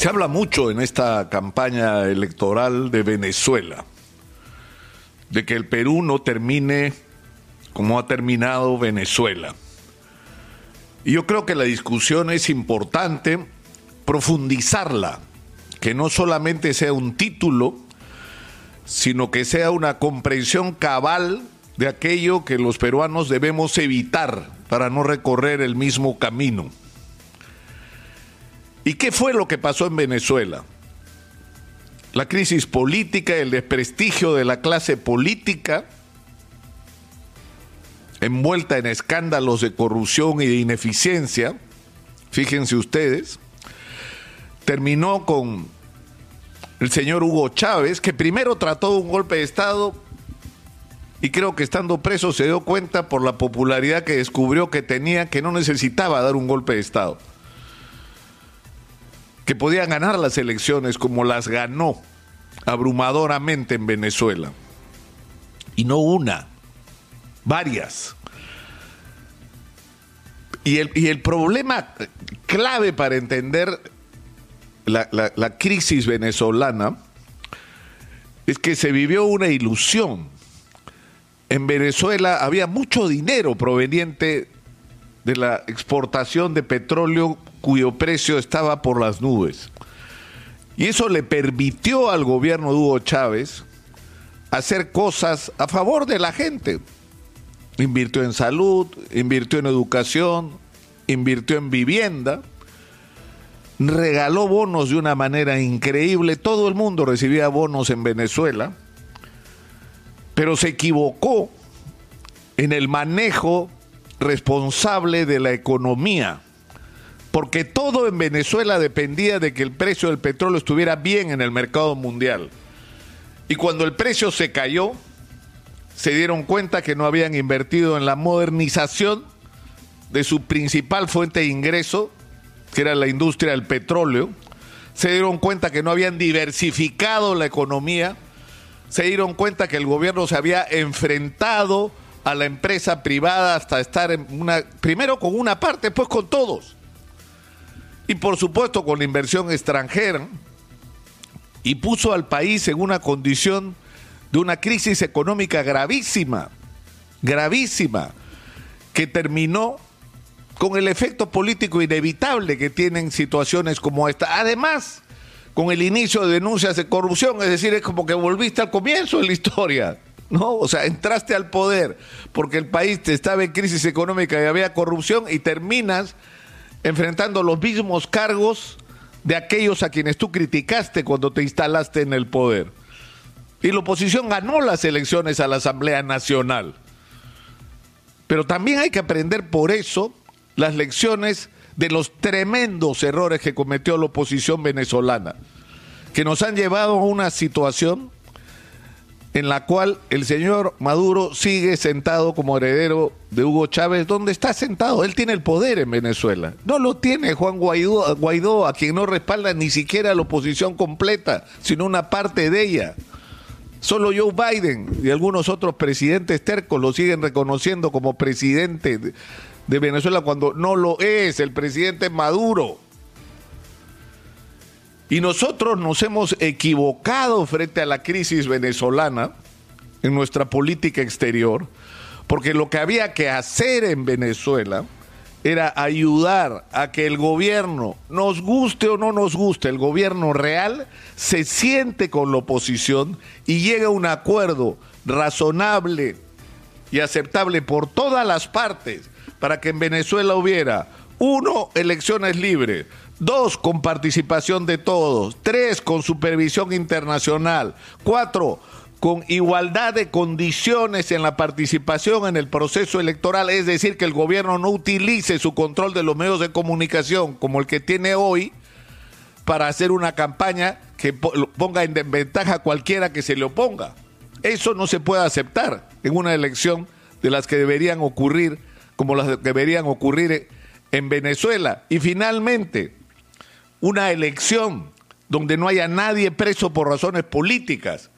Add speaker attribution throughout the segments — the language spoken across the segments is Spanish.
Speaker 1: Se habla mucho en esta campaña electoral de Venezuela, de que el Perú no termine como ha terminado Venezuela. Y yo creo que la discusión es importante profundizarla, que no solamente sea un título, sino que sea una comprensión cabal de aquello que los peruanos debemos evitar para no recorrer el mismo camino. ¿Y qué fue lo que pasó en Venezuela? La crisis política, el desprestigio de la clase política, envuelta en escándalos de corrupción y de ineficiencia, fíjense ustedes, terminó con el señor Hugo Chávez, que primero trató un golpe de Estado y creo que estando preso se dio cuenta por la popularidad que descubrió que tenía que no necesitaba dar un golpe de Estado que podían ganar las elecciones como las ganó abrumadoramente en Venezuela. Y no una, varias. Y el, y el problema clave para entender la, la, la crisis venezolana es que se vivió una ilusión. En Venezuela había mucho dinero proveniente de la exportación de petróleo cuyo precio estaba por las nubes. Y eso le permitió al gobierno de Hugo Chávez hacer cosas a favor de la gente. Invirtió en salud, invirtió en educación, invirtió en vivienda, regaló bonos de una manera increíble. Todo el mundo recibía bonos en Venezuela, pero se equivocó en el manejo responsable de la economía porque todo en Venezuela dependía de que el precio del petróleo estuviera bien en el mercado mundial. Y cuando el precio se cayó, se dieron cuenta que no habían invertido en la modernización de su principal fuente de ingreso, que era la industria del petróleo. Se dieron cuenta que no habían diversificado la economía. Se dieron cuenta que el gobierno se había enfrentado a la empresa privada hasta estar en una, primero con una parte, después con todos y por supuesto con la inversión extranjera, y puso al país en una condición de una crisis económica gravísima, gravísima, que terminó con el efecto político inevitable que tienen situaciones como esta. Además, con el inicio de denuncias de corrupción, es decir, es como que volviste al comienzo de la historia. ¿No? O sea, entraste al poder porque el país estaba en crisis económica y había corrupción y terminas enfrentando los mismos cargos de aquellos a quienes tú criticaste cuando te instalaste en el poder. Y la oposición ganó las elecciones a la Asamblea Nacional. Pero también hay que aprender por eso las lecciones de los tremendos errores que cometió la oposición venezolana, que nos han llevado a una situación en la cual el señor Maduro sigue sentado como heredero de Hugo Chávez. ¿Dónde está sentado? Él tiene el poder en Venezuela. No lo tiene Juan Guaidó, Guaidó, a quien no respalda ni siquiera la oposición completa, sino una parte de ella. Solo Joe Biden y algunos otros presidentes tercos lo siguen reconociendo como presidente de Venezuela cuando no lo es. El presidente Maduro. Y nosotros nos hemos equivocado frente a la crisis venezolana en nuestra política exterior, porque lo que había que hacer en Venezuela era ayudar a que el gobierno, nos guste o no nos guste, el gobierno real se siente con la oposición y llegue a un acuerdo razonable y aceptable por todas las partes para que en Venezuela hubiera, uno, elecciones libres, Dos, con participación de todos. Tres, con supervisión internacional. Cuatro, con igualdad de condiciones en la participación en el proceso electoral, es decir, que el gobierno no utilice su control de los medios de comunicación como el que tiene hoy para hacer una campaña que ponga en desventaja a cualquiera que se le oponga. Eso no se puede aceptar en una elección de las que deberían ocurrir, como las que deberían ocurrir en Venezuela. Y finalmente, una elección donde no haya nadie preso por razones políticas.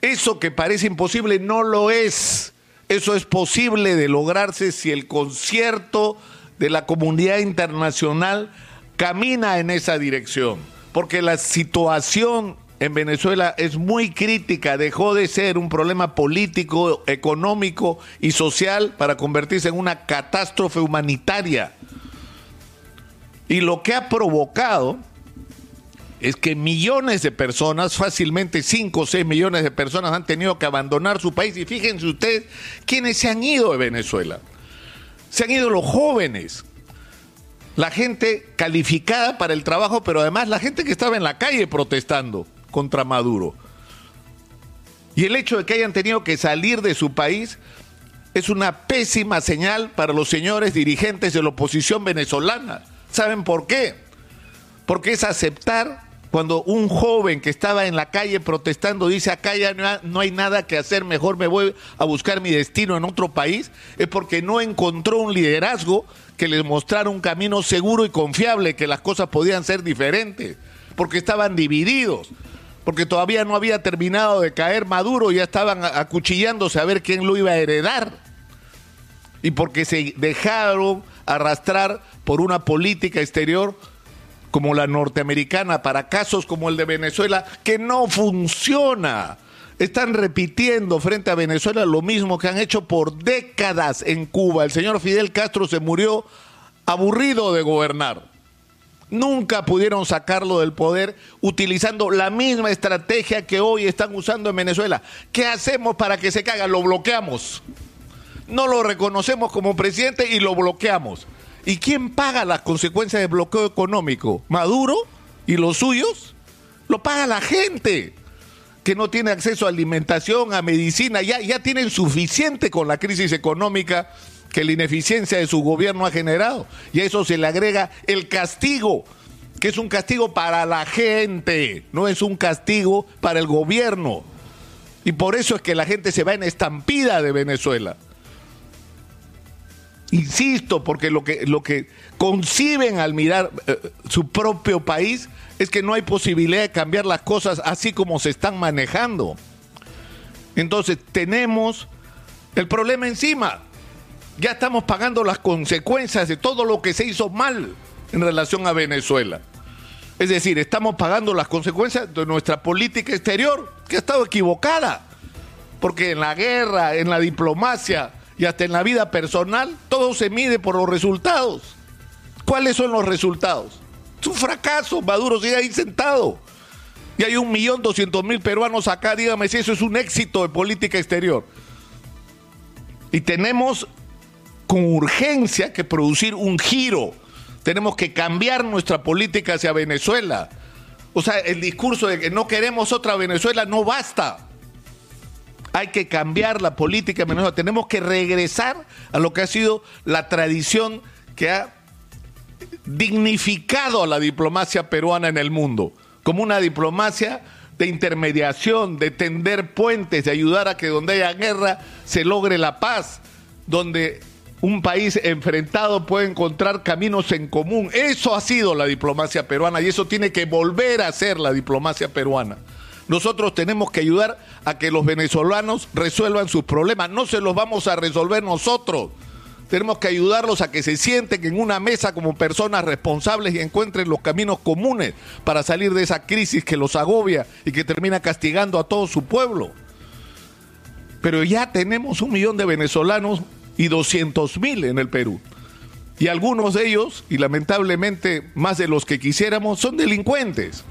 Speaker 1: Eso que parece imposible no lo es. Eso es posible de lograrse si el concierto de la comunidad internacional camina en esa dirección. porque la situación en Venezuela es muy crítica, dejó de ser un problema político, económico y social para convertirse en una catástrofe humanitaria. Y lo que ha provocado es que millones de personas, fácilmente 5 o 6 millones de personas han tenido que abandonar su país. Y fíjense ustedes quiénes se han ido de Venezuela. Se han ido los jóvenes, la gente calificada para el trabajo, pero además la gente que estaba en la calle protestando contra Maduro. Y el hecho de que hayan tenido que salir de su país es una pésima señal para los señores dirigentes de la oposición venezolana. ¿Saben por qué? Porque es aceptar cuando un joven que estaba en la calle protestando dice acá ya no hay nada que hacer, mejor me voy a buscar mi destino en otro país, es porque no encontró un liderazgo que les mostrara un camino seguro y confiable, que las cosas podían ser diferentes, porque estaban divididos, porque todavía no había terminado de caer Maduro, ya estaban acuchillándose a ver quién lo iba a heredar, y porque se dejaron arrastrar por una política exterior como la norteamericana para casos como el de Venezuela, que no funciona. Están repitiendo frente a Venezuela lo mismo que han hecho por décadas en Cuba. El señor Fidel Castro se murió aburrido de gobernar. Nunca pudieron sacarlo del poder utilizando la misma estrategia que hoy están usando en Venezuela. ¿Qué hacemos para que se caiga? Lo bloqueamos. No lo reconocemos como presidente y lo bloqueamos. ¿Y quién paga las consecuencias del bloqueo económico? ¿Maduro y los suyos? Lo paga la gente que no tiene acceso a alimentación, a medicina, ya, ya tienen suficiente con la crisis económica que la ineficiencia de su gobierno ha generado. Y a eso se le agrega el castigo, que es un castigo para la gente, no es un castigo para el gobierno. Y por eso es que la gente se va en estampida de Venezuela. Insisto, porque lo que, lo que conciben al mirar eh, su propio país es que no hay posibilidad de cambiar las cosas así como se están manejando. Entonces tenemos el problema encima. Ya estamos pagando las consecuencias de todo lo que se hizo mal en relación a Venezuela. Es decir, estamos pagando las consecuencias de nuestra política exterior, que ha estado equivocada. Porque en la guerra, en la diplomacia, y hasta en la vida personal, todo se mide por los resultados. ¿Cuáles son los resultados? Es un fracaso, Maduro sigue ahí sentado. Y hay un millón doscientos mil peruanos acá, dígame si eso es un éxito de política exterior. Y tenemos con urgencia que producir un giro. Tenemos que cambiar nuestra política hacia Venezuela. O sea, el discurso de que no queremos otra Venezuela no basta. Hay que cambiar la política. Tenemos que regresar a lo que ha sido la tradición que ha dignificado a la diplomacia peruana en el mundo, como una diplomacia de intermediación, de tender puentes, de ayudar a que donde haya guerra se logre la paz, donde un país enfrentado puede encontrar caminos en común. Eso ha sido la diplomacia peruana y eso tiene que volver a ser la diplomacia peruana. Nosotros tenemos que ayudar a que los venezolanos resuelvan sus problemas. No se los vamos a resolver nosotros. Tenemos que ayudarlos a que se sienten en una mesa como personas responsables y encuentren los caminos comunes para salir de esa crisis que los agobia y que termina castigando a todo su pueblo. Pero ya tenemos un millón de venezolanos y 200 mil en el Perú. Y algunos de ellos, y lamentablemente más de los que quisiéramos, son delincuentes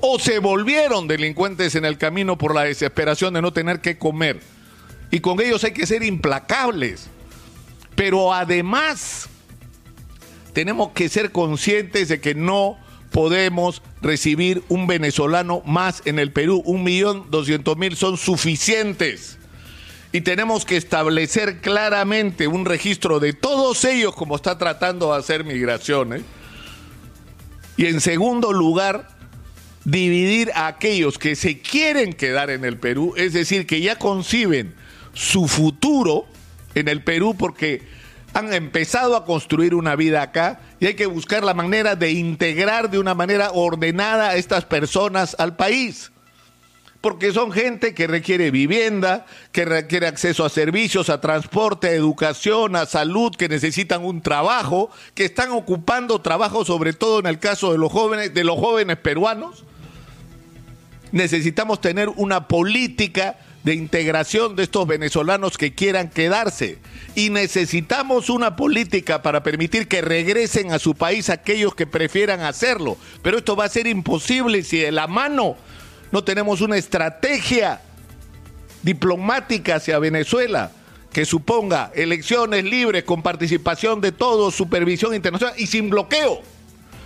Speaker 1: o se volvieron delincuentes en el camino por la desesperación de no tener que comer. Y con ellos hay que ser implacables. Pero además tenemos que ser conscientes de que no podemos recibir un venezolano más en el Perú. Un millón doscientos mil son suficientes. Y tenemos que establecer claramente un registro de todos ellos como está tratando de hacer migraciones. Y en segundo lugar, dividir a aquellos que se quieren quedar en el Perú, es decir, que ya conciben su futuro en el Perú porque han empezado a construir una vida acá y hay que buscar la manera de integrar de una manera ordenada a estas personas al país. porque son gente que requiere vivienda, que requiere acceso a servicios, a transporte, a educación, a salud, que necesitan un trabajo, que están ocupando trabajo sobre todo en el caso de los jóvenes, de los jóvenes peruanos. Necesitamos tener una política de integración de estos venezolanos que quieran quedarse. Y necesitamos una política para permitir que regresen a su país aquellos que prefieran hacerlo. Pero esto va a ser imposible si de la mano no tenemos una estrategia diplomática hacia Venezuela que suponga elecciones libres con participación de todos, supervisión internacional y sin bloqueo,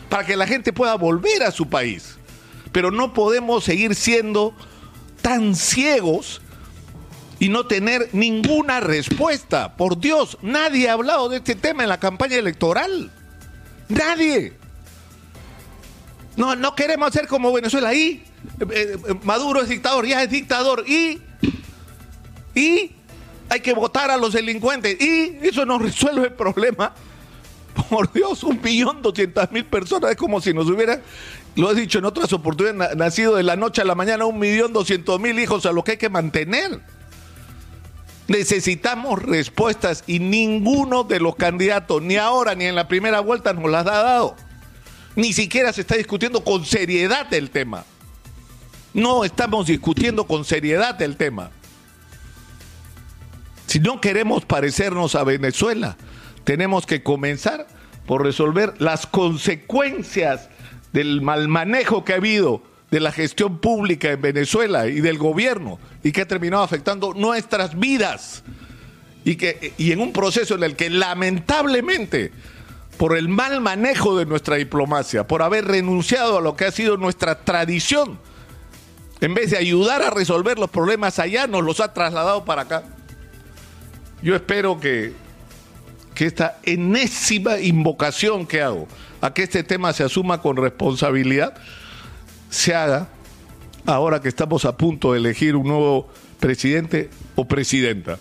Speaker 1: para que la gente pueda volver a su país. Pero no podemos seguir siendo tan ciegos y no tener ninguna respuesta. Por Dios, nadie ha hablado de este tema en la campaña electoral. Nadie. No, no queremos ser como Venezuela. ahí. Eh, eh, Maduro es dictador, ya es dictador. Y, y hay que votar a los delincuentes. Y eso no resuelve el problema. Por Dios, un millón doscientas mil personas. Es como si nos hubieran, lo he dicho en otras oportunidades, nacido de la noche a la mañana un millón doscientos mil hijos a los que hay que mantener. Necesitamos respuestas y ninguno de los candidatos, ni ahora ni en la primera vuelta, nos las ha dado. Ni siquiera se está discutiendo con seriedad el tema. No estamos discutiendo con seriedad el tema. Si no queremos parecernos a Venezuela, tenemos que comenzar por resolver las consecuencias del mal manejo que ha habido de la gestión pública en Venezuela y del gobierno y que ha terminado afectando nuestras vidas y que y en un proceso en el que lamentablemente por el mal manejo de nuestra diplomacia, por haber renunciado a lo que ha sido nuestra tradición, en vez de ayudar a resolver los problemas allá, nos los ha trasladado para acá. Yo espero que, que esta enésima invocación que hago a que este tema se asuma con responsabilidad, se haga ahora que estamos a punto de elegir un nuevo presidente o presidenta.